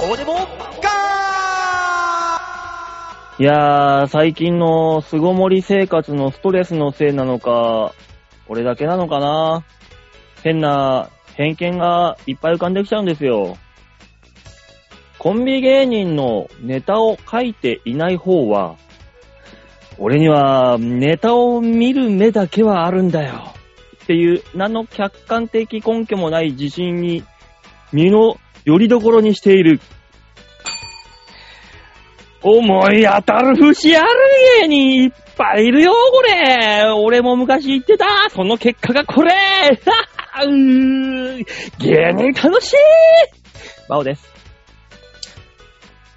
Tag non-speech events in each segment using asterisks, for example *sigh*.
こうでもいやー、最近の巣ごもり生活のストレスのせいなのか、俺だけなのかな変な偏見がいっぱい浮かんできちゃうんですよ。コンビ芸人のネタを書いていない方は、俺にはネタを見る目だけはあるんだよ。っていう何の客観的根拠もない自信に身のよりどころにしている。思い当たる節ある芸人いっぱいいるよ、これ。俺も昔言ってた。その結果がこれ。*laughs* うー芸人楽しいバオです。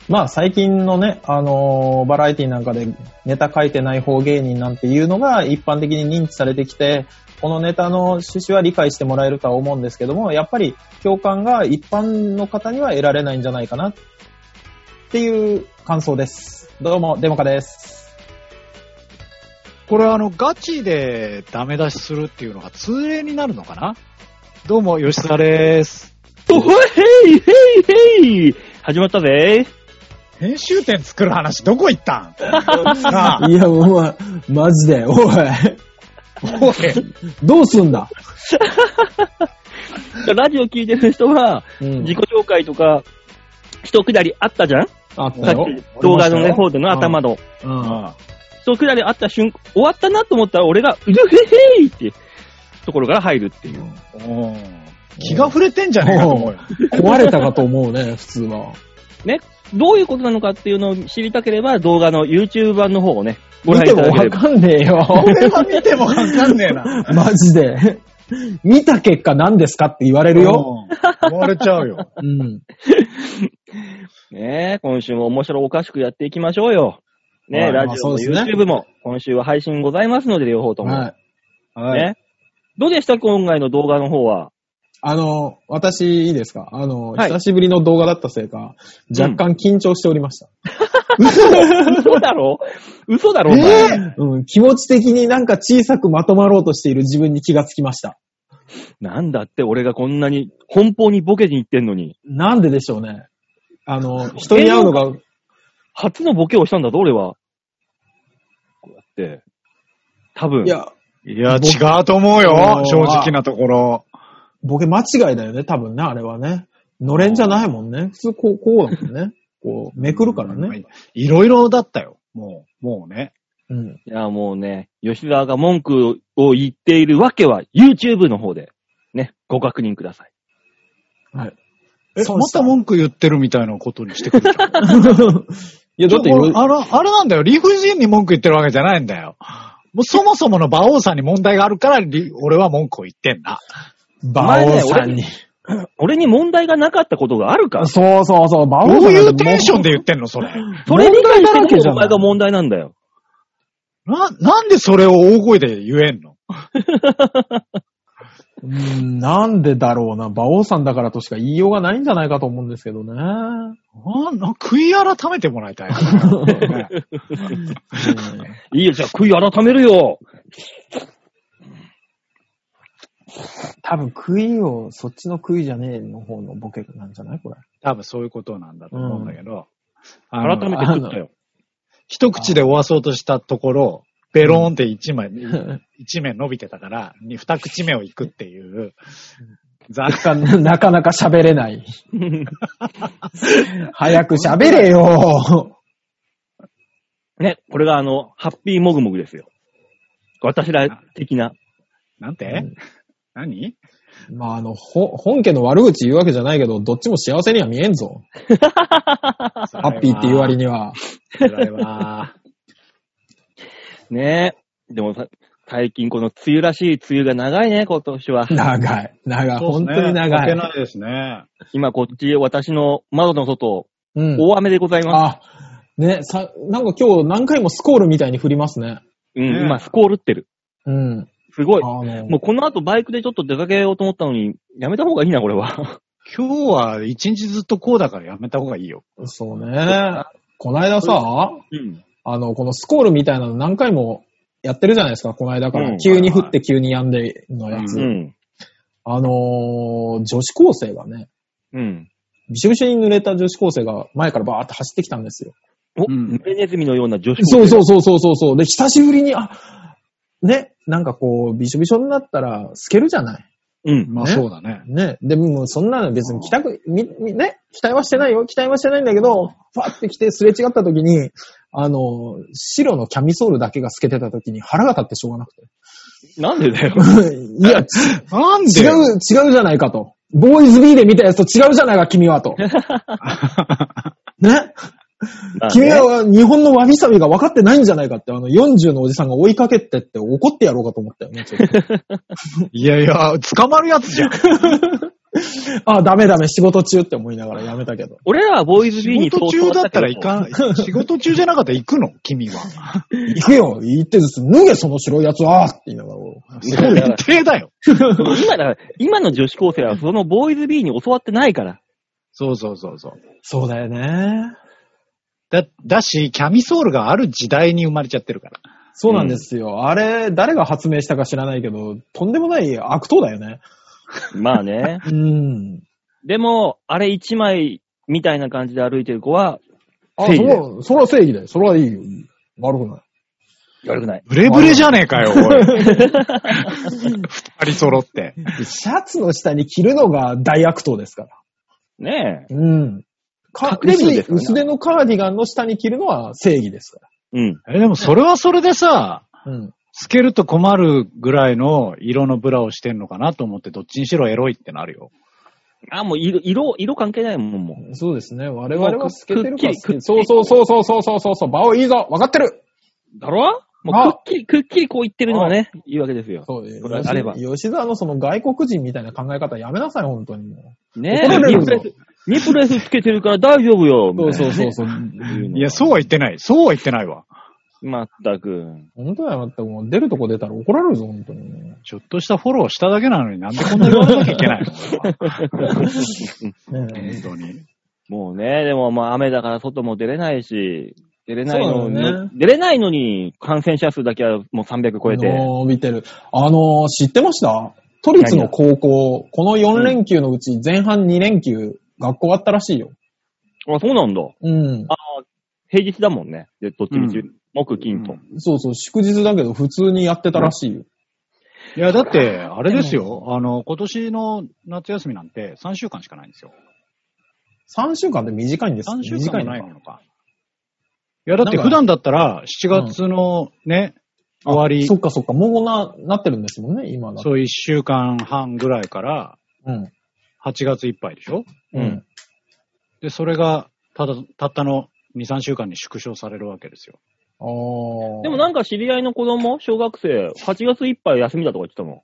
まあ最近のね、あのーバラエティなんかでネタ書いてない方芸人なんていうのが一般的に認知されてきて、このネタの趣旨は理解してもらえるとは思うんですけども、やっぱり共感が一般の方には得られないんじゃないかなっていう感想です。どうも、デモカです。これはあの、ガチでダメ出しするっていうのが通例になるのかな？どうも、吉沢です。おへいへいへい始まったぜ。編集点作る話どこ行ったん？*laughs* いや、お前、マジで、おい、おい、どうすんだ？*laughs* ラジオ聞いてる人は、うん自己紹介とか、一くだりあったじゃん？あったよ。き動画のね、方での頭の。うん。一くだりあった瞬間、終わったなと思ったら俺が、うへへいって、ところから入るっていう。気が触れてんじゃねえかと思うよ。壊れたかと思うね、普通は。どういうことなのかっていうのを知りたければ、動画の YouTube 版の方をね、ご見覧いただければ。てもわかんねえよ。これは見てもわかんねえな。マジで。見た結果何ですかって言われるよ。うん。言われちゃうよ。うん。ねえ、今週も面白おかしくやっていきましょうよ。ねえ、はいラジオも YouTube も、今週は配信ございますので、両方とも。はい。はい。ね。どうでした？今回の動画の方は。あの、私いいですか？あの、はい久しぶりの動画だったせいか、若干緊張しておりました。*laughs* 嘘だろ？嘘だろお前うん、気持ち的になんか小さくまとまろうとしている自分に気がつきました。なんだって俺がこんなに、奔放にボケに行ってんのに。なんででしょうね。あの、人に会うのが、初のボケをしたんだぞ、俺は。こうやって。多分。いや、いや、違うと思うよ正直なところ。ボケ間違いだよね、多分ね、あれはね。のれんじゃないもんね。普通こう、こうだもんね。*laughs* こう、めくるからね。いろいろだったよ。もう、もうね。うん。いや、もうね、吉沢が文句を言っているわけは、YouTube の方で、ね、ご確認ください。はい。え、また文句言ってるみたいなことにしてくるじゃん。*laughs* いや、だってあれ、あれなんだよ。理不尽に文句言ってるわけじゃないんだよ。もうそもそもの馬王さんに問題があるから、り俺は文句を言ってんだ。馬王さんに。俺に問題がなかったことがあるか？そうそうそう、馬どう王さんいうテンションで言ってんの、それ？それ理解して問題だらけじゃないるお前が問題なんだよ。な、なんでそれを大声で言えんの？ん、なんでだろうな。馬王さんだからとしか言いようがないんじゃないかと思うんですけどね。あな悔い改めてもらいたい *laughs* いいよ、じゃあ悔い改めるよ。多分、悔いを、そっちの悔いじゃねえの方のボケなんじゃない？これ。多分そういうことなんだと思うんだけど。あの改めて食ったよ。一口で終わそうとしたところ、ベローンって一枚、*laughs* 一面伸びてたから、に二口目を行くっていう、ざな *laughs* なかなか喋れない。*laughs* 早く喋れよ。ね、これがあの、ハッピーモグモグですよ。私ら的な。なんて？何？まあ、あの、ほ本家の悪口言うわけじゃないけど、どっちも幸せには見えんぞ。*laughs* ハッピーっていう割には。辛いわ。*laughs* ねでもさ、最近この梅雨らしい梅雨が長いね、今年は。長い。長い。本当に長負けい。ないですね。今こっち、私の窓の外、うん。大雨でございます。あ、ね、さ、なんか今日何回もスコールみたいに降りますね。うん、ね今スコールってる。うん。すごいもうこの後バイクでちょっと出かけようと思ったのに、やめた方がいいな、これは。今日は一日ずっとこうだからやめた方がいいよ。そうね。こないださ、うん。あの、このスコールみたいなの何回もやってるじゃないですか、この間から。うん急に降って急に止んでのやつ。うん。あのー女子高生がね、うん。びしょびしょに濡れた女子高生が前からバーって走ってきたんですよ。お、うんネズミのような女子そうう。そうそうそうそうそう。で、久しぶりに、あ、ね、なんかこう、びしょびしょになったら透けるじゃない。うん。まあねそうだね。ね。でも、そんなの別に期待、み、み、ね、期待はしてないよ。期待はしてないんだけど、ファって来てすれ違った時に、あの、白のキャミソールだけが透けてた時に腹が立ってしょうがなくて。なんでだよ。*laughs* いや、ちなんで？違う、違うじゃないかと。ボーイズ B で見たやつと違うじゃないか、君はと。*laughs* ね君は日本のわびさびが分かってないんじゃないかって、あの40のおじさんが追いかけてって怒ってやろうかと思ったよね、ちょっと。*laughs* いやいや、捕まるやつじゃん。*laughs* あ、ダメダメ、仕事中って思いながらやめたけど。俺らはボーイズ B 仕に事中だったら行ん。かん。仕事中じゃなかったら行くの？君は。行くよ行ってずつ、脱げその白いやつはって言いながら。最低だよ。今だ、今の女子高生はそのボーイズ B に教わってないから。そうそうそうそう。そうだよね。だ、だし、キャミソールがある時代に生まれちゃってるから。そうなんですよ。あれ、誰が発明したか知らないけど、とんでもない悪党だよね。まあね。*laughs* うん。でも、あれ一枚みたいな感じで歩いてる子は、あ、正義だそれは、それは正義だよ。それはいいよ。いいよ悪くない。悪くない。ブレブレじゃねえかよ、おい。二人揃って。シャツの下に着るのが大悪党ですから。ねえ。うん。か隠れ薄い身ですからね薄手のカーディガンの下に着るのは正義ですかうん。え、でもそれはそれでさ、ら。うん。透けると困るぐらいの色のブラをしてんのかなと思って、どっちにしろエロいってなるよ。あ、もう色、色、色関係ないもん、もう。そうですね。我々は透けてるからくっきりくっきりそうそうそうそうそうそうそうそう。バオいいぞ分かってるだろ？もあうくっきり、くっきりこう言ってるのがね、いいわけですよ。そうそれあれば吉吉沢のその外国人みたいな考え方やめなさい、本当にもね怒られるぞニプレスつけてるから大丈夫よ。う。そうそうそうそう。*laughs* いや、そうは言ってない。そうは言ってないわ。まったく。本当だよ、まったくもう出るとこ出たら怒られるぞ、本当に。ちょっとしたフォローしただけなのになんでこんな言われなきゃいけないの？*laughs* 本当に。もうね、でもまあ雨だから外も出れないし、出れないのに、ね出れないのに感染者数だけはもう300超えて。伸びてる。あのー、知ってました？都立の高校、この4連休のうち前半2連休、学校あったらしいよ。あ、そうなんだ。うん。あ平日だもんね。で、どっちみち、うん木、金と。そうそう、祝日だけど普通にやってたらしいよ。いや、だって、あれですよ。あの、今年の夏休みなんて3週間しかないんですよ。3週間って短いんです3週間もないのか。いや、だって普段だったら7月のね、終わりそ、っかそっか、もうな、なってるんですもんね、今だと。そう1週間半ぐらいからうん。8月いっぱいでしょ？うん。で、それが、ただ、たったの2、3週間に縮小されるわけですよ。あーでもなんか知り合いの子供、小学生、8月いっぱい休みだとか言ってたもん。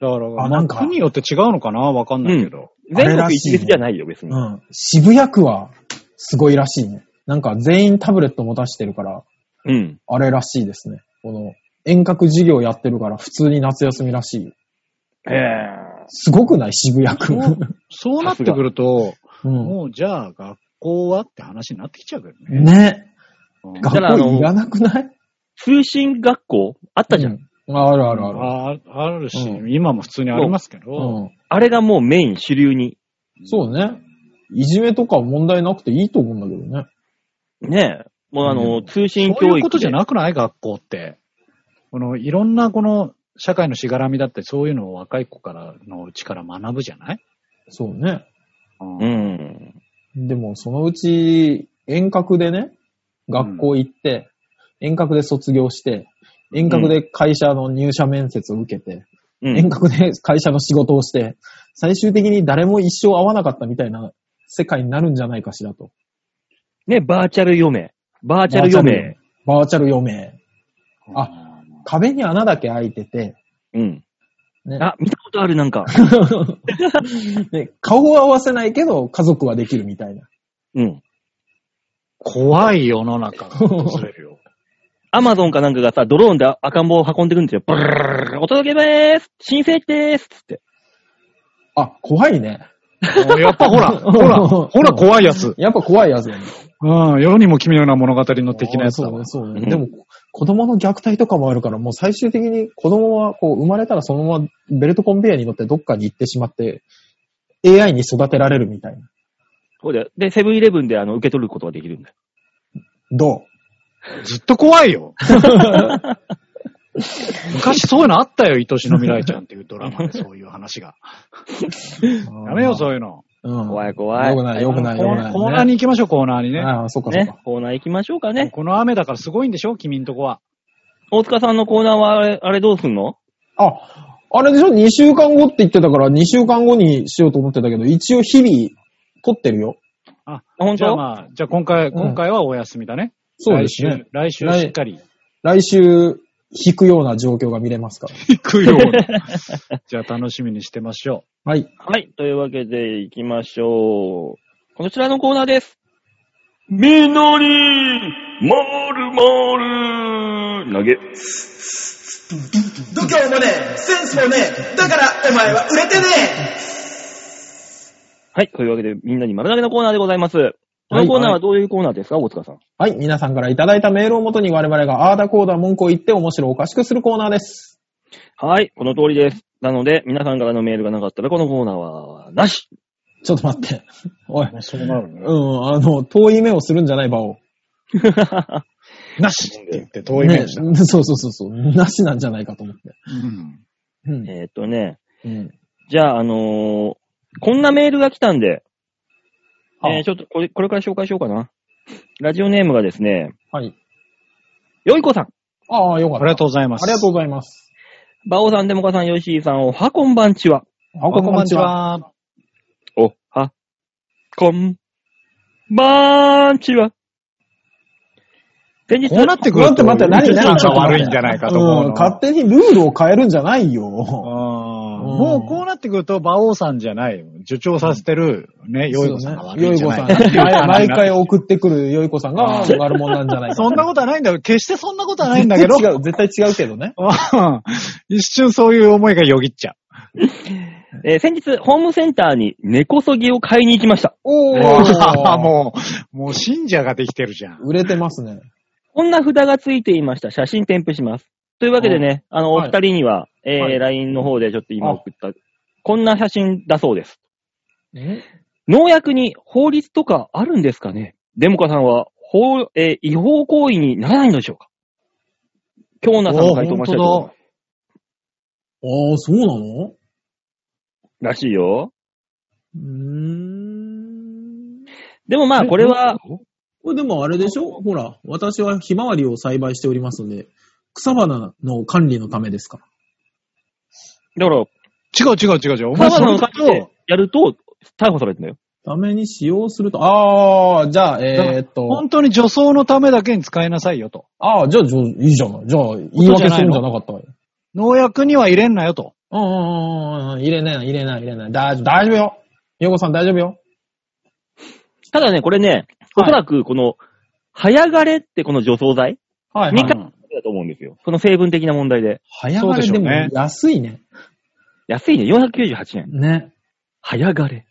だから、まあ、あなんか国によって違うのかな？わかんないけど。あれ全国らしいね一律じゃないよ、別に。うん。渋谷区は、すごいらしいね。なんか全員タブレット持たしてるから、うん。あれらしいですね。この、遠隔授業やってるから普通に夏休みらしいよ。へえ。すごくない？渋谷区。そうそうなってくると、うん。もうじゃあ学校はって話になってきちゃうけどね。ね。うん学らあの校いらなくない？通信学校あったじゃん。うんあるあるある。ああるし、う今も普通にありますけど、うん。あれがもうメイン、主流に。そうね。いじめとか問題なくていいと思うんだけどね。ねえ。もうあの、うん通信そう教育で。いうことじゃなくない？学校って。この、いろんなこの、社会のしがらみだってそういうのを若い子からのうちから学ぶじゃない、そうね。うんうん。でも、そのうち、遠隔でね、学校行って、遠隔で卒業して、遠隔で会社の入社面接を受けて、うん。遠隔で会社の仕事をして、最終的に誰も一生会わなかったみたいな世界になるんじゃないかしらと。ね、バーチャル余命。バーチャル余命。バーチャル余命。あ壁に穴だけ開いてて、うん。ねあ、見たことある、なんか。*laughs* ね顔を合わせないけど家族はできるみたいな。うん。怖い世の中が訪れるよ。アマゾンかなんかがさ、ドローンで赤ん坊を運んでくるんですよ。ブルルルルルお届けでーす申請でーすつって。あ、怖いね。やっぱほら、*laughs* ほら、ほら怖いやつ。*laughs* やっぱ怖いやつだね。うん、世にも奇妙な物語の的なやつだわそうね、。そうね。うんでも、子供の虐待とかもあるから、もう最終的に子供はこう生まれたらそのままベルトコンベヤーに乗ってどっかに行ってしまって、AI に育てられるみたいな。そうだよ。で、セブンイレブンであの、受け取ることができるんだよ。どずっと怖いよ。*laughs* 昔そういうのあったよ、愛しの未来ちゃんっていうドラマでそういう話が。う *laughs* やめよう、そういうの。うん。怖い怖い。よくない、よくない、コよくない。ーコーナーに行きましょう、コーナーにね。ああ、そっかそっねか。、コーナー行きましょうかね。この雨だからすごいんでしょ君んとこは。大塚さんのコーナーはあれ、あれどうすんの？あ、あれでしょ ?2 週間後って言ってたから、2週間後にしようと思ってたけど、一応日々、撮ってるよ。本当？じゃあまあ、じゃあ今回、今回はお休みだね。そうですね。来週、来週しっかり来週、引くような状況が見れますから。行くような。*laughs* じゃあ楽しみにしてましょはい。はい。というわけで行きましょう。こちらのコーナーです。みのり、まるまる、投げ。度胸もねえ、センスもねえ、だからお前は売れてねはい。というわけで、みんなに丸投げのコーナーでございます。このコーナーはどういうコーナーですか、大塚さん？はい。皆さんからいただいたメールをもとに我々があーだこーだ文句を言って面白おかしくするコーナーです。はい。この通りです。なので、皆さんからのメールがなかったら、このコーナーは、なし。ちょっと待って。おい。う。そうなるね。うん、あの、遠い目をするんじゃない場を。*laughs* なしって言って遠い目ねをした。そうそうそうそう。なしなんじゃないかと思って。うんうん。えーっとね、うん。じゃあ、あのーこんなメールが来たんで、あえーちょっとこれ、これから紹介しようかな。ラジオネームがですね、はい。よいこさん、ああ、よかった。ありがとうございます。ありがとうございます。バオさん、デモカさん、ヨッシーさん、おはこんばんちは。あ、こんばんち。は。おは、こん、ばんちは。先日、こうなってくると、待って待って何何ちょっと悪いんじゃないかと思ううん、の。勝手にルールを変えるんじゃないよ。もうこうなってくると、馬王さんじゃないよ。助長させてる、ね、よいこさんが悪いよいこんじゃないさん。毎毎回送ってくるよいこさんが悪者なんじゃないか。*laughs* そんなことはないんだよ。決してそんなことはないんだけど。違う、絶対違うけどね。*laughs* うん一瞬そういう思いがよぎっちゃ *laughs* えー先日、ホームセンターに根こそぎを買いに行きました。おう。ー。もう、もう信者ができてるじゃん。売れてますね。こんな札がついていました。写真添付します。というわけでね、あの、おはい二人には、えーはい。LINE の方でちょっと今送った、こんな写真だそうです。え？農薬に法律とかあるんですかね？デモカさんは、法、えー違法行為にならないのでしょうか？京奈さんの回答を待ちたいと思います。ああ、そうなの？らしいよ。うーん。でもまあ、これは、これでもあれでしょ？ほら、私はひまわりを栽培しておりますので、草花の管理のためですか？ら。だから、違う違う違う違う。お前草花のそれだ感じでと、やると、逮捕されるんだよ。ために使用すると、ああ、じゃあ、えー、っと、本当に女装のためだけに使いなさいよと。ああ、じゃあ、じゃあいいじゃない。じゃあ、言い訳するんじゃなかったわよ。農薬には入れんなよと。うんうんうんうん、入れない、入れない、入れない。大丈夫、大丈夫よ。ヨコさん大丈夫よ。ただね、これね、おそらくこの、早枯れってこの除草剤はい、みかはい。だと思うん。その成分的な問題で。早枯れでもでしょうね安いね。安いね、498円。ね。早枯れ。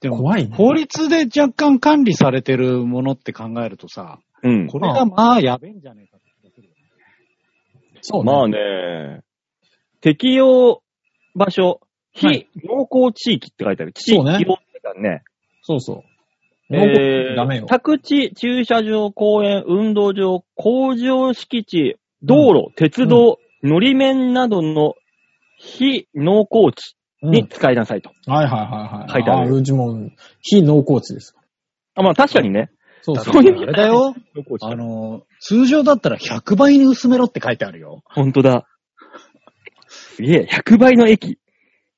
でも、怖いね。法律で若干管理されてるものって考えるとさ、うん。これがまあやべえんじゃねえかって気がするよねそうね。まあね、適用場所、非農耕地域って書いてある。地域そうねって書いてあるね。そうそう。えダメよー、。宅地、駐車場、公園、運動場、工場敷地、道路、鉄道、のり面などの非農耕地うんに使いなさいと。はいはいはいはい。書いてあるうちも、非農耕地です。あまあ確かにね。そうそう。そういうあれだよ。あの、通常だったら100倍に薄めろって書いてあるよ。ほんとだ。すげえ、100倍の液。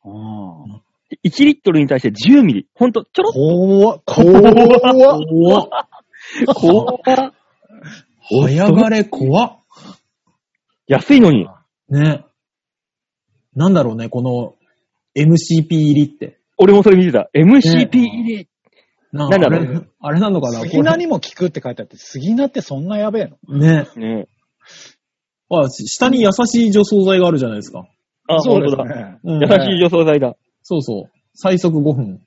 うん。1リットルに対して10ミリ。ほんと、ちょろっ *laughs* 怖っ。怖っ。と、こう、早枯れ怖っ。安いのに。ね。なんだろうね、この MCP 入りって。俺もそれ見てた。MCP 入り。ななんだろうあれあれなのかな？杉菜にも効くって書いてあって、杉菜ってそんなやべえの？これね。ねあ、下に優しい除草剤があるじゃないですか。あ、ほんとだ。ね。うん優しい除草剤だ。そうそう。最速5分。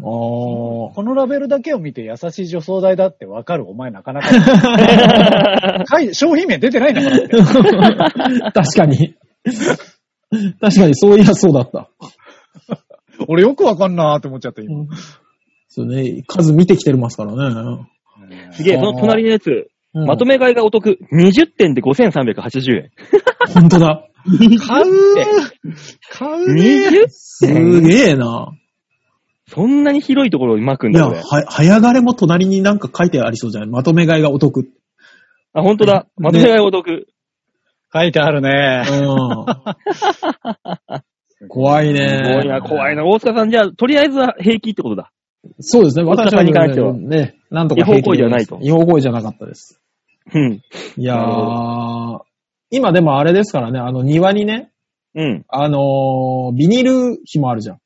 このラベルだけを見て優しい除草剤だってわかるお前なかなか。*laughs* はい、商品名出てないんだから。*laughs* 確かに。確かに、そういやそうだった。俺よくわかんなーって思っちゃった、今。そうね、数見てきてますからね。すげえ、その隣のやつ、うんまとめ買いがお得。20点で5380円。本当だ。買う買うね 20? すげえな。そんなに広いところを巻くんいや、だ、これ。は、早がれも隣になんか書いてありそうじゃない？まとめ買いがお得。あ、本当だ。まとめ買いお得。書いてあるね。うん。*laughs* 怖いね。怖いな、怖いな。大塚さん、じゃあ、とりあえずは平気ってことだ。そうですね。大塚私はに関してはね、なんとか違法行為ではないと違法行為じゃなかったです。うん。いやなるー、今でもあれですからね、あの庭にね、うん。あのービニール紐あるじゃん。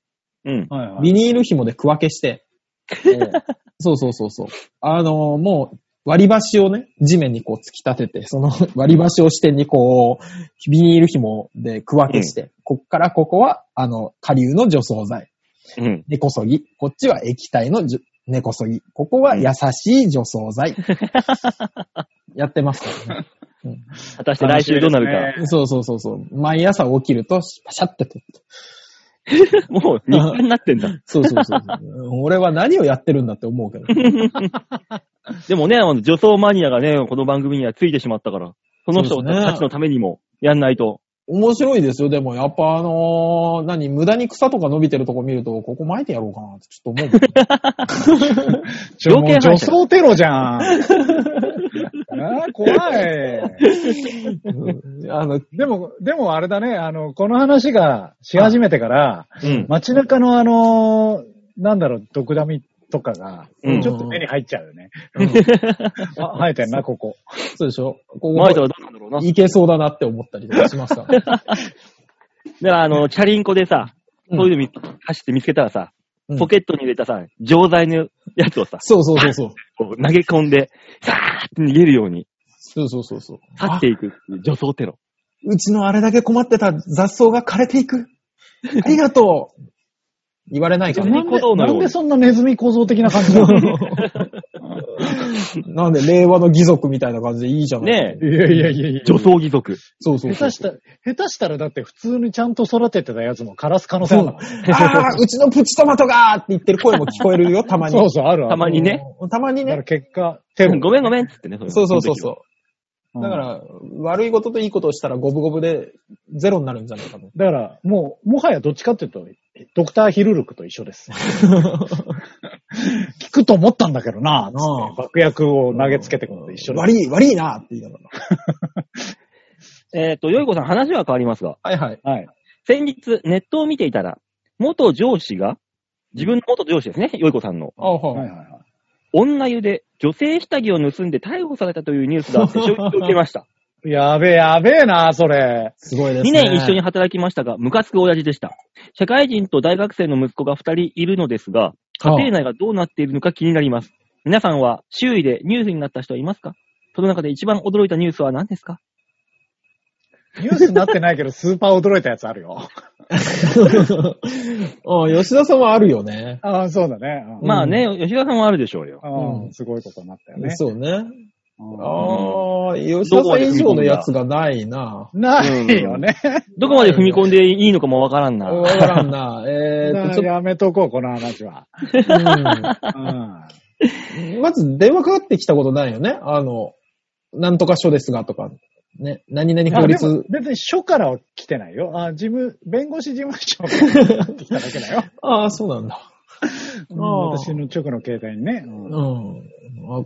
うん。はいはいビニール紐で区分けして、*laughs* そうそうそうそう。あのーもう割り箸をね、地面にこう突き立てて、その *laughs* 割り箸を支点にこう、ビニール紐で区分けして、こっからここは、あの、下流の除草剤。うん。根こそぎ。こっちは液体の根こそぎ。ここは優しい除草剤。*laughs* やってますからね。果たして来週どうなるか。そうそうそうそう。毎朝起きると、パシャって取って。*laughs* もう日課になってんだ。*laughs* そうそうそうそう。俺は何をやってるんだって思うけど。*laughs* でもね、あの女装マニアがね、この番組にはついてしまったから、その人たちのためにもやんないと。面白いですよ。でも、やっぱあのー何、無駄に草とか伸びてるとこ見ると、ここ巻いてやろうかなってちょっと思う。条件反射女装テロじゃん。怖い。うんあの、でも、でもあれだね、あの、この話がし始めてから、うん。街中のあの、なんだろう、毒ダミとかが、うんちょっと目に入っちゃうよね。うんあ、生えてんな、ここ。そうでしょこマイトはどうなんだろうな。だかいけそうだなって思ったりとかします *laughs* から、ね。ら、あの、チャリンコでさ、うんそういうの見走って見つけたらさ、うんポケットに入れたさ、錠剤のやつをさ、そうそうそうそう。こう投げ込んで、さーって逃げるようにそうそうそうそう。去っていくっていう女装テロ。うちのあれだけ困ってた雑草が枯れていく。ありがとう。言われないかネズな。ミ小僧のようになんでそんなネズミ小僧的な感じなの？*laughs* なんで、令和の義足みたいな感じでいいじゃないねえ、いやいやいやいや。女装義足。そうそうそう。下手したら、下手したらだって普通にちゃんと育ててたやつも枯らす可能性あるの。*laughs* ああ、うちのプチトマトがーって言ってる声も聞こえるよ、たまに。そうそう、あるある。たまにね。うん。たまにだからね。結果、テロ。ごめんごめんっつってね。そうそうそうそう。うんだから、悪いことといいことをしたら五分五分でゼロになるんじゃないかと。だから、もう、もはやどっちかっていうと、ドクターヒルルクと一緒です。*laughs* 聞くと思ったんだけどな、つ爆薬を投げつけてくのと一緒です。悪い、悪いなって言いながら。*laughs* えっ、と、よいこさん話は変わりますが、はいはい。はい。先日ネットを見ていたら、元上司が、自分の元上司ですね、よいこさんの、あははいはいはい。女湯で女性下着を盗んで逮捕されたというニュースがあって衝撃を受けました。やべえ、やべえな、それ。すごいですね。2年一緒に働きましたが、ムカつく親父でした。社会人と大学生の息子が2人いるのですが、家庭内がどうなっているのか気になります。皆さんは周囲でニュースになった人はいますか？その中で一番驚いたニュースは何ですか？ニュースになってないけど、*laughs* スーパー驚いたやつあるよ。*laughs* うん、吉田さんはあるよね。ああ、そうだね。うんまあね、吉田さんはあるでしょうよ。うんうんすごいことになったよね。そうね。うんああ、吉田さん以上のやつがないな。ないよね。どこまで踏み込んでいいのかもわからんな。わからんな。えー *laughs* っと、ちょっやめとこう、この話は。と、うんうんまず電話かかってきたことないよね。あの、なんとか署ですがとか、ね、何々法あでも律。別に署からは来てないよ。あ、事務、弁護士事務所からかかってきただけだよ。*laughs* ああ、そうなんだ。私の直の携帯にね。うんうん。あ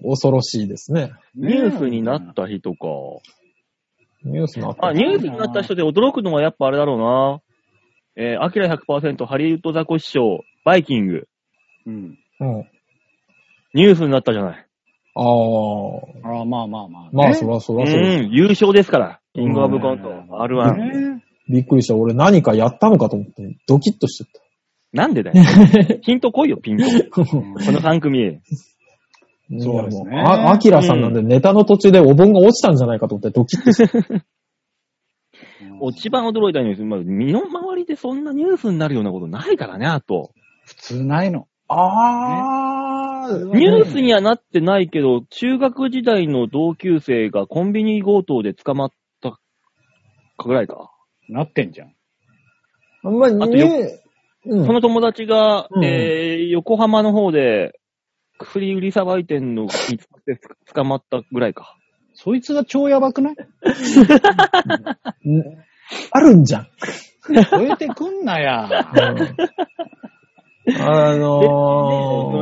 恐ろしいですね。ニュースになった人か。ニュースのあ、ニュースになった人で驚くのはやっぱあれだろうな。えー、アキラ100%ハリウッドザコシショウ、バイキング、うん。うん。ニュースになったじゃない。ああ。ああ、まあまあまあ。まあ、ねそらそうらそうです。ん、優勝ですから。キングオブコント、うん R1。ねびっくりした。俺何かやったのかと思って、ドキッとしちなんでだよ。*laughs* ヒント来いよ、ピンと。ゃった。この3組。そうですねあ、アキラさんなんでネタの途中でお盆が落ちたんじゃないかと思ってドキッとした。一番驚いたニュース、まあ、身の回りでそんなニュースになるようなことないからね、あと。普通ないの。あー、ニュースにはなってないけど、中学時代の同級生がコンビニ強盗で捕まったかぐらいか。なってんじゃん。まあ、ニあとューうんその友達が、うんえー、横浜の方で、薬売りさばいてんの見つかって捕まったぐらいか。そいつが超やばくない？うん *laughs* あるんじゃん。超えてくんなや。あの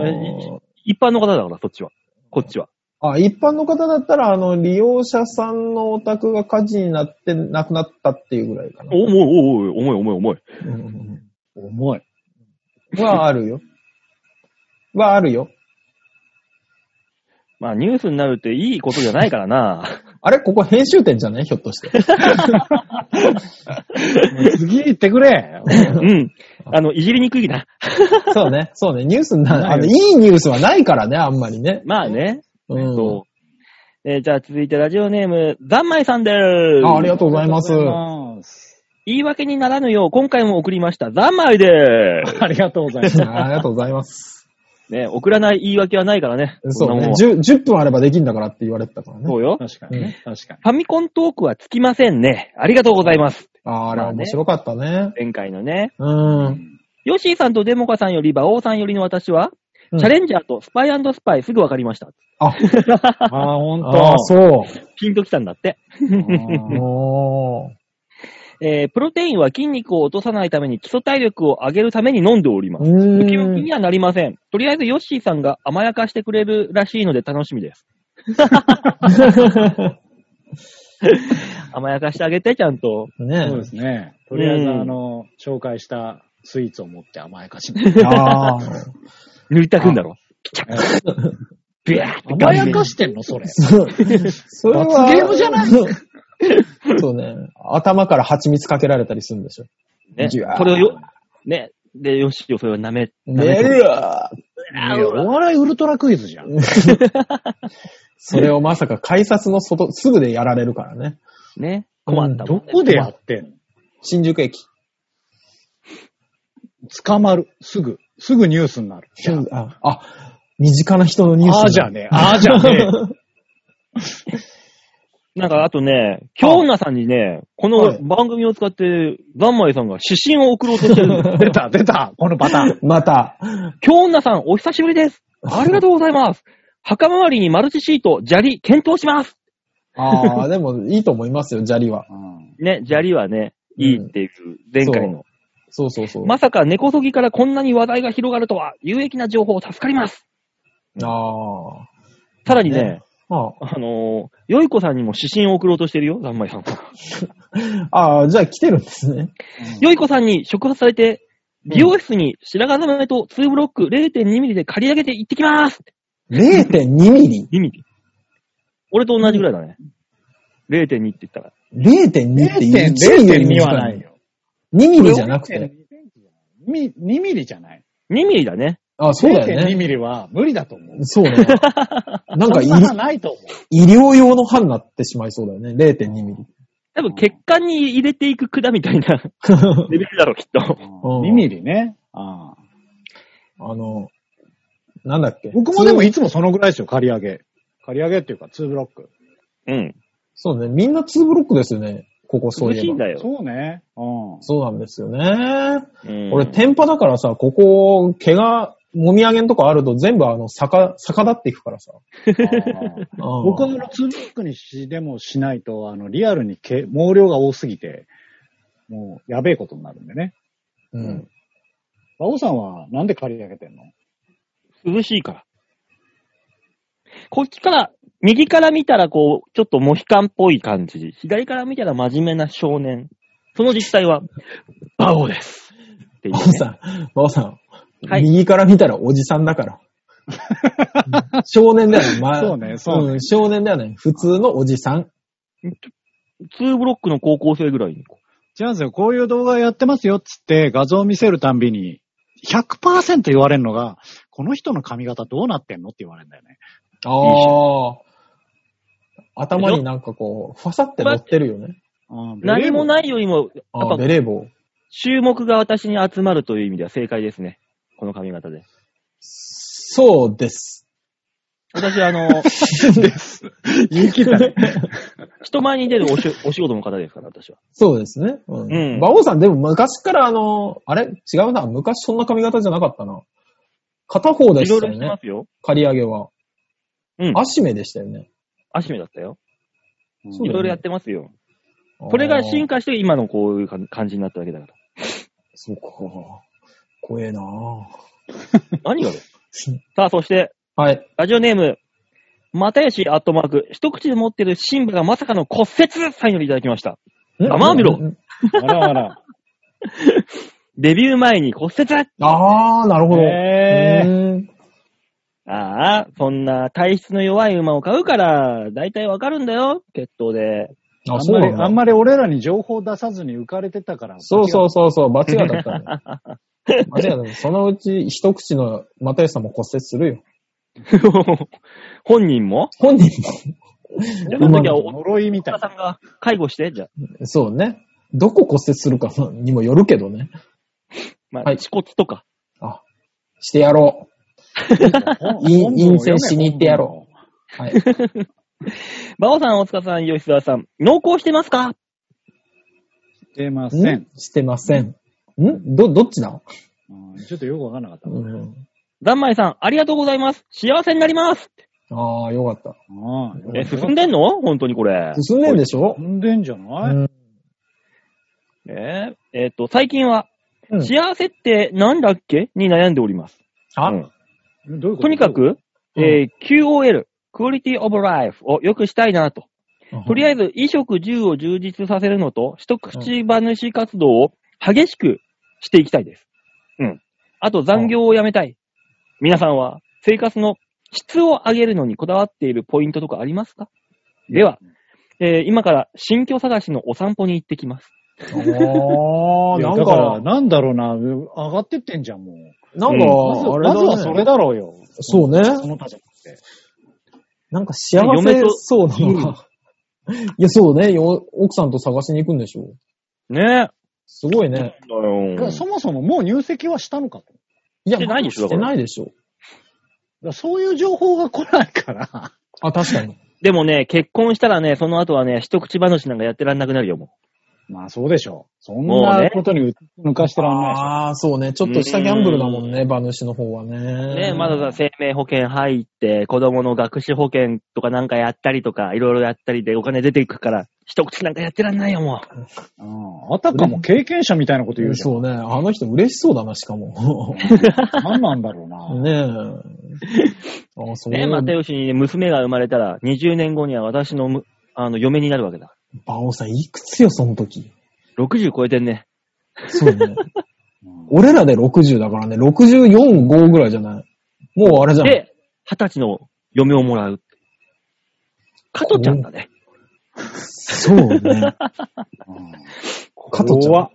ー、一般の方だから、そっちは。こっちは。あ、一般の方だったら、あの、利用者さんのお宅が火事になって亡くなったっていうぐらいかな。重い、重い、重い、重い、重い。うん重い。はあるよ。はあるよ。まあ、ニュースになるっていいことじゃないからな。*laughs* あれここ編集点じゃない？ひょっとして。*laughs* 次行ってくれ。うん。あの、いじりにくいな。そうね。そうね。ニュースにな、ないよあの、いいニュースはないからね、あんまりね。まあね。うん。そう。えーじゃあ続いてラジオネーム、ざんまいさんでーす。あありがとうございます。ありがとうございます。言い訳にならぬよう、今回も送りました。ざんまいでーす。*laughs* ありがとうございます。ありがとうございます。ね、送らない言い訳はないからね。そうねんなもん。10, 10分あればできんだからって言われてたからね。そうよ。確かにね。確かに。ファミコントークはつきませんね。ありがとうございます。あーあれまあね面白かったね。前回のね。うん。ヨッシーさんとデモカさんより馬王さんよりの私は、うんチャレンジャーとスパイスパイすぐ分かりました。あ、*laughs* ああ、ほんと。あーそう。ピンときたんだって。うんおー *laughs* えー、プロテインは筋肉を落とさないために基礎体力を上げるために飲んでおります。うムキムキにはなりません。とりあえずヨッシーさんが甘やかしてくれるらしいので楽しみです。*laughs* 甘やかしてあげて、ちゃんと。ねそうですね。とりあえず、うんあの、紹介したスイーツを持って甘やかします。ああ。塗りたくんだろ。えビャーって甘やかしてんのそれ。そうそれは。罰ゲームじゃない *laughs* そうね。頭から蜂蜜かけられたりするんでしょ。ね。ギュワーそれをよ、ね。で、ヨッシーをそれを舐め、寝るよいやお笑いウルトラクイズじゃん。*laughs* それをまさか改札の外、すぐでやられるからね。ね。困ったね。どこでやってんの？新宿駅。捕まる。すぐ。すぐニュースになる。あ、あ、身近な人のニュース。ああーじゃねえ。ああじゃね *laughs* なんか、あとね、京女さんにね、こはいの番組を使って、ザンマイさんが指針を送ろうとしてる。*laughs* 出た、出た。このパターン。また。京女さん、お久しぶりです。ありがとうございます。*laughs* 墓周りにマルチシート、砂利、検討します。ああ、でもいいと思いますよ、砂利は。ね、砂利はね、いいっていう、前回の。そうそうそう。まさか根こそぎからこんなに話題が広がるとは、有益な情報助かります。ああ。さらにね、ねああのー、よいこさんにも指針を送ろうとしてるよ、ザンマイさんは。*laughs* ああ、じゃあ来てるんですね。よいこさんに触発されて、美容室に白髪染めと2ブロック0.2ミリで借り上げて行ってきます0.2ミリ !2 ミリ。俺と同じぐらいだね。0.2って言ったら。?0.2 って1ミリより0.2短いはない。よ。2ミリじゃなくて。2ミリじゃない。2ミリだね。あそうだよ0.2ね。ミリは無理だと思う。そうね。*laughs* なんか医そんなのないと思う。医療用の歯になってしまいそうだよね。0.2ミリ。多分血管に入れていく管みたいな *laughs* レベルだろ、きっと。うん2ミリね。あああの、なんだっけ？僕もでもいつもそのぐらいですよ、借り上げ。借り上げっていうか、2ブロック。うん。そうね。みんな2ブロックですよね。ここそういえば。涼しいんだよ。そうね。うん。そうなんですよね。うん俺、天パだからさ、ここ、毛が、もみあげんとかあると全部あの、逆、逆立っていくからさ。僕はあの、2ブロックにしでもしないと、あの、リアルに毛毛量が多すぎて、もう、やべえことになるんでね。うん。馬王さんは、なんで借り上げてんの？涼しいから。こっちから、右から見たらこう、ちょっとモヒカンっぽい感じ。左から見たら真面目な少年。その実態は、バオです。バオさん、バオさん。はい右から見たらおじさんだから。*laughs* 少年だよね。まあ、そうねそうねん少年だよね。普通のおじさん。2ブロックの高校生ぐらいにこ違うんですよ。こういう動画やってますよっつって画像を見せるたんびに、100%言われるのが、この人の髪型どうなってんのって言われるんだよね。ああ。頭になんかこう、ファサって乗ってるよね。うん何もい。ないよりも、やああ、っぱベレー帽。注目が私に集まるという意味では正解ですね。この髪型で。そうです。私、あの、*laughs* です。言い切ったね。*laughs* 人前に出るおし *laughs* お仕事の方ですから、私は。そうですね。うん。うん馬王さん、でも昔からあの、あれ？違うな。昔そんな髪型じゃなかったな。片方でいろいろしたよね。してますよ。刈り上げは。うん。足目でしたよね。足目だったよ。そうだよねいろいろやってますよ。それが進化して今のこういう感感じになったわけだから。そうか。怖えなぁ。*laughs* 何がですさあ、そして、はい。ラジオネーム、又吉アットマーク、一口で持ってるシンバがまさかの骨折サインよりいただきました。生アミロうんあらあら。*laughs* デビュー前に骨折あー、なるほど。へーああ、そんな体質の弱い馬を買うから、だいたいわかるんだよ、血統で。あ、あんまり、そう。あんまり俺らに情報出さずに浮かれてたから。そうそうそうそう、間違いだったね。*laughs* 間違い。そのうち一口の又吉さんも骨折するよ。*laughs* 本人も？本人じゃあ、その時はお、呪いみたいさんが介護して、じゃあ、も、そうね。どこ骨折するかにもよるけどね。まあ、はい恥骨とか。あ、してやろ *laughs* い陰性しに行ってやろう。はい。*laughs* バオさん、大塚さん、吉沢さん、濃厚してますか？してません？してません。ん？ど、どっちだうんちょっとよくわかんなかった。うん。ザンマイさん、ありがとうございます。幸せになります。ああ、よかった。ああえ、進んでんの？本当にこれ。進んでんでしょ？進んでんじゃうない、ん。えーえっと、最近は、うん幸せってなんだっけ？に悩んでおります。あ、うんどういうこと？とにか、く、えー QOL、クオリティオブライフを良くしたいなと。とりあえず、衣食住を充実させるのと、一口話活動を激しくしていきたいです。うん。あと、残業をやめたい。皆さんは、生活の質を上げるのにこだわっているポイントとかありますか？では、えー今から新居探しのお散歩に行ってきます。ああ、*laughs* なんだかなんだろうな、上がってってんじゃん、もう。なんか、あれだね。まずはそれだろうよ。そうねその。なんか幸せそうなのが。いや、そうね。よ奥さんと探しに行くんでしょねすごいね。え。だよそもそももう入籍はしたのかと。いや、してないでしょしてないでしょ。らそういう情報が来ないから。あ、確かに。でもね、結婚したらね、その後はね、一口話なんかやってらんなくなるよ、もまあそうでしょう。そんもうねなことに抜かしてらんないでしょ。ああ、そうね。ちょっとしたギャンブルだもんね、馬主の方はう。ね。ねまださ、生命保険入って、子供の学資保険とかなんかやったりとか、いろいろやったりでお金出ていくから、一口なんかやってらんないよ、もうんあたかも経験者みたいなこと言うじゃん。そうね。あの人嬉しそうだな、しかも。何なんだろうな。う。*laughs* ねえ。*laughs* あ、そうね又吉に娘が生まれたら、20年後には私のむ、あの、嫁になるわけだ。馬王さん、いくつよ、その時？60超えてんね。そうね。*laughs* うん俺らで60だからね、64、5ぐらいじゃない？もうあれじゃん。で、二十歳の嫁をもらう。加トちゃんだね。そうね。うん加トちゃん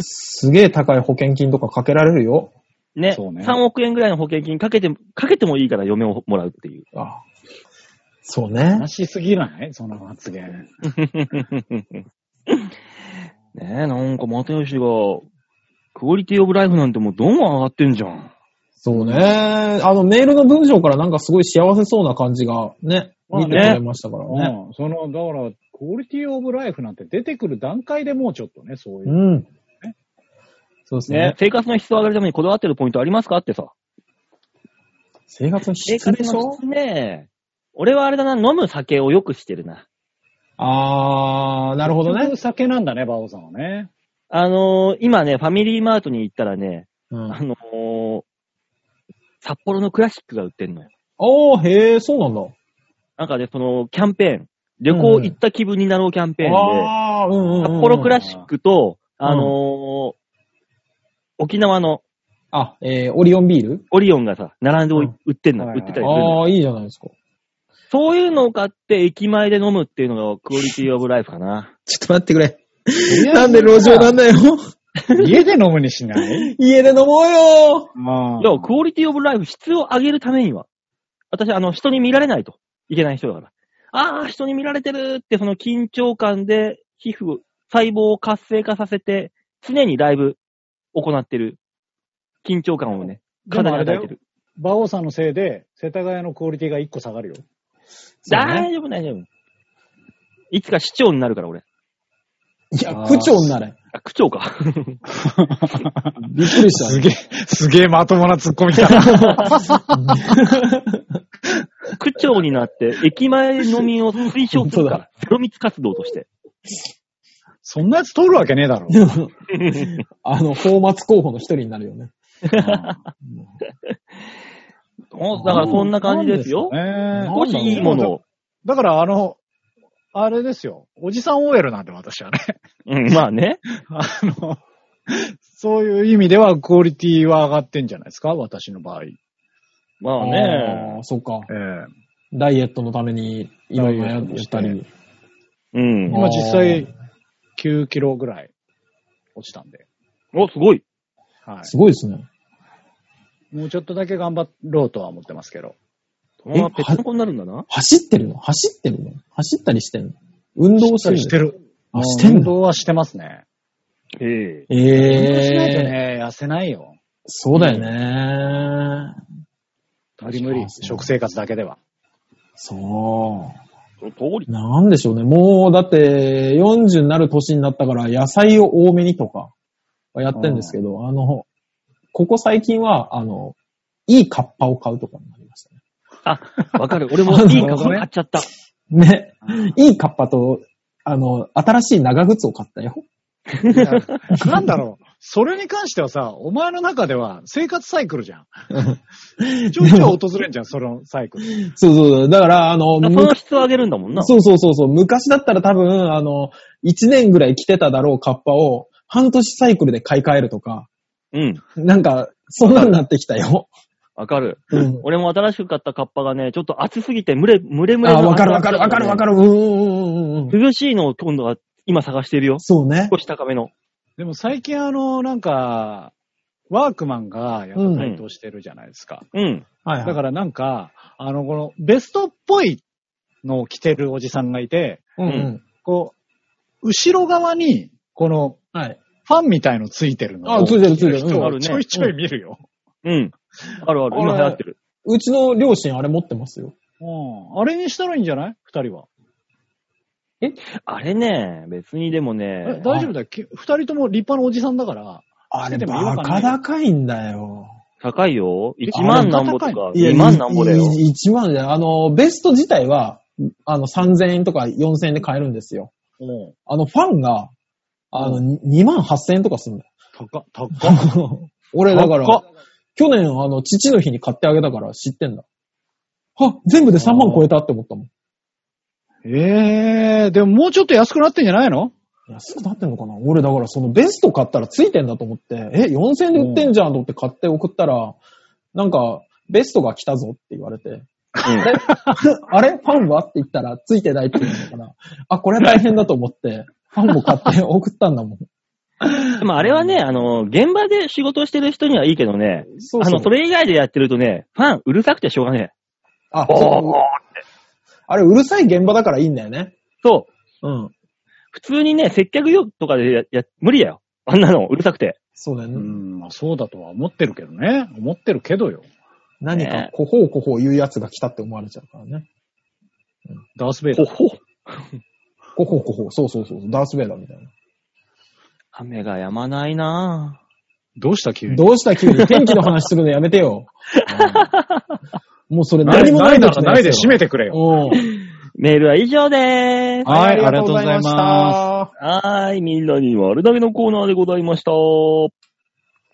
すげえ高い保険金とかかけられるよ。ねそうね3億円ぐらいの保険金かけて、かけてもいいから嫁をもらうっていう。あそうね。悲しすぎない？その発言。*laughs* ねえ、なんか又吉が、クオリティオブライフなんてもうどんどん上がってんじゃん。そうね。あの、メールの文章からなんかすごい幸せそうな感じがね、まあね見てくれましたからね。うん。その、だから、クオリティオブライフなんて出てくる段階でもうちょっとね、そういうう。ん。そうですねね。生活の質を上げるためにこだわってるポイントありますか？ってさ。生活の生質でしょ？活の質ね。俺はあれだな、飲む酒をよくしてるな。あー、なるほどね。酒なんだね、バオさんはね。あのー今ね、ファミリーマートに行ったらね、うんあのー札幌のクラシックが売ってんのよ。あー、へー、そうなんだ。なんかね、その、キャンペーン。旅行行った気分になろうキャンペーンで、あー、うんうんうん。札幌クラシックと、うんあのー沖縄のあ、えー、オリオンビール？オリオンがさ、並んでうん売ってんの、はいはい売ってたりするの。あー、いいじゃないですか。そういうのを買って駅前で飲むっていうのがクオリティ *laughs* オブライフかな。ちょっと待ってくれ。ななんで路上なんだよ。家で飲むにしない？*laughs* 家で飲もうよまあいや、クオリティオブライフ質を上げるためには、私、あの、人に見られないといけない人だから。ああ、人に見られてるって、その緊張感で皮膚、細胞を活性化させて、常にライブ行ってる緊張感をね、でもあれだよ体に与えてる。馬王さんのせいで、世田谷のクオリティが1個下がるよ。大丈夫、大丈夫。いつか市長になるから、俺。いや、区長になれ。あ、区長か。びっくりした。すげえ、すげえまともなツッコミだな。*laughs* 区長になって、駅前飲みを推奨するから。ゼロ密活動として。そんなやつ通るわけねえだろ。*laughs* あの、フォーマツ候補の一人になるよね。*laughs* おだからそんな感じですよ。ね少しいいものを。だから、あの、あれですよ。おじさん OL なんで、私はね。うん、まあね。*laughs* あの、そういう意味では、クオリティは上がってんじゃないですか？私の場合。えまああねー。そっか。えダイエットのためにいろいろやダイエットしたり。うん。今実際、9キロぐらい落ちたんで。お、すごい。はすごいですね。い。もうちょっとだけ頑張ろうとは思ってますけど。そのままペットコになるんだな？走ってるの？走ってるの？走ったりしてんの？運動してる？のしてる。あ、してん運の動はしてますね。ええ。運動しないとええー。ね、痩せないよ。そうだよね。無理無理。食生活だけでは。そその通りう。。なんでしょうね。もう、だって、40になる年になったから、野菜を多めにとか、はやってんですけど、あの、ここ最近は、あの、いいカッパを買うとかになりましたね。あ、わかる。俺も *laughs* いいカッパ買っちゃった。ね。いいカッパと、あの、新しい長靴を買ったよ。*laughs* なんだろう。それに関してはさ、お前の中では生活サイクルじゃん。ちょいちょい訪れんじゃん、*laughs* そのサイクル。そうそう。だから、あの、その質を上げるんだもんな。そうそうそうそう。昔だったら多分、あの、1年ぐらい着てただろうカッパを、半年サイクルで買い替えるとか、うん。なんか、そんなになってきたよ。わかる。うん。俺も新しく買ったカッパがね、ちょっと暑すぎて、蒸れ、蒸れ蒸れあ、のわかるわかるわかるわかる。うんうんうんうん。涼しいのを今度は今探してるよ。そうね。少し高めの。でも最近あの、なんか、ワークマンがやっぱ台頭してるじゃないですか。うん。はいはい。だからなんか、あの、このベストっぽいのを着てるおじさんがいて、うんうん。こう、後ろ側に、この、はい。ファンみたいのついてるのをあついてるついてるちょいちょい見るよ。うん。あるある。今流行ってる。うちの両親あれ持ってますよ。うん。あれにしたらいいんじゃない？二人は。あれね、別にでもえね、大丈夫だよ。き二人とも立派なおじさんだから。あれでバカ高いんだよ。高いよ。1あれ万なんぼとか、いや、2万なんぼだよ。1万で、あの、ベスト自体は、あの、3000円とか4000円で買えるんですよ。うん。あの、ファンが、あの、2万8000円とかするんだ高っ、高っ。よ。*laughs* 俺、だから去年、あの、父の日に買ってあげたから知ってんだ。あ、全部で3万超えたって思ったもん。ええー、でももうちょっと安くなってんじゃないの？安くなってんのかな？俺、だからそのベスト買ったらついてんだと思って、え、4000円で売ってんじゃんと思って買って送ったら、なんか、ベストが来たぞって言われて、あれ *laughs* あれ？ファンは？って言ったら、ついてないって言うのかな？あ、これは大変だと思って、ファンも買って送ったんだもん。でもあれはね、あの、現場で仕事してる人にはいいけどね、そうあの、それ以外でやってるとね、ファンうるさくてしょうがねあ、え。そうあれ、うるさい現場だからいいんだよね。そう。うん。普通にね、接客業とかでや、や、無理だよ。あんなの、うるさくて。うそうだよね。ん、まあそうだとは思ってるけどね。思ってるけどよ。何か、こほうこほう言うやつが来たって思われちゃうからね。ダースベイダー。ほほ。こほうこほう。そうそうそう。ダースベイダーみたいな。雨が止まないなどうした急に？どうした急に？*laughs* 天気の話するのやめてよ。もうそれない何もないならないで締めてくれよ。うん。ぁメールは以上でーす。はい、ありがとうございます。はーい、みんなに丸投げのコーナーでございました。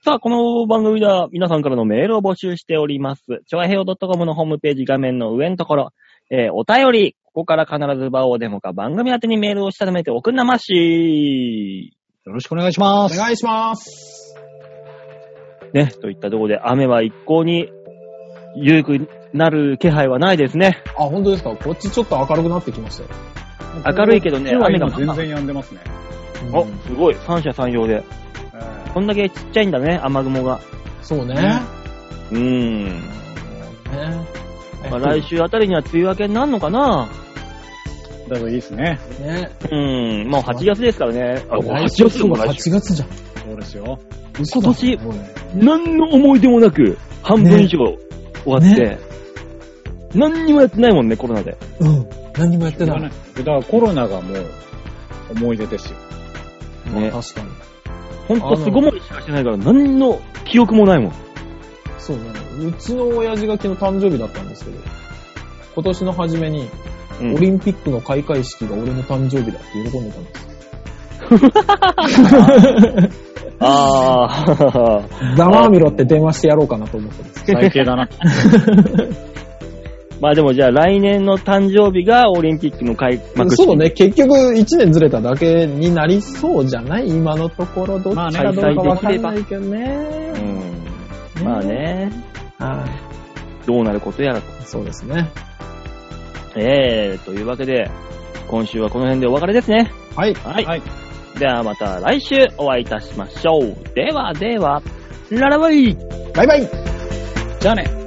さあ、この番組では皆さんからのメールを募集しております。ちょわへよ .com のホームページ画面の上のところ、えーお便り、ここから必ず場をデモか番組宛てにメールをしたためておくんなまし。よろしくお願いします。お願いします。ね、といったところで雨は一向に緩くなる気配はないですね。あ、本当ですかこっちちょっと明るくなってきましたよ。明るいけどね今雨が今全然止んでますね。うんお、すごい。三者三様で。えこんだけちっちゃいんだね、雨雲が。そうね。ねうーん。ねまあ、来週あたりには梅雨明けになるのかな？えだといいですね。ね。うん。もう8月ですからね。あ、もう8来週月も来週。8月じゃん。そうですよ。嘘だ。今年何の思い出もなく、半分以上、終わって、何にもやってないもんね、コロナで。うん。何にもやってない。だからコロナがもう思い出ですよ。ねまあ確かに。ほんと巣ごもりしかしてないから、何の記憶もないもん。そうね。うちの親父が昨日誕生日だったんですけど、今年の初めに、うんオリンピックの開会式が俺の誕生日だって喜んでたんです。*laughs* ああ。*laughs* ざまあみろって電話してやろうかなと思ってます。最低だな。*laughs* まあでもじゃあ来年の誕生日がオリンピックの開幕式。そうね、結局1年ずれただけになりそうじゃない？今のところどっちまあねかどうかわかんないけどね。うん。まあね、はどうなることやらと。い。そうですね。えー、というわけで、今週はこの辺でお別れですね。はい。はい。はい。ではまた来週お会いいたしましょう。ではでは、ララバイバイバイじゃあね。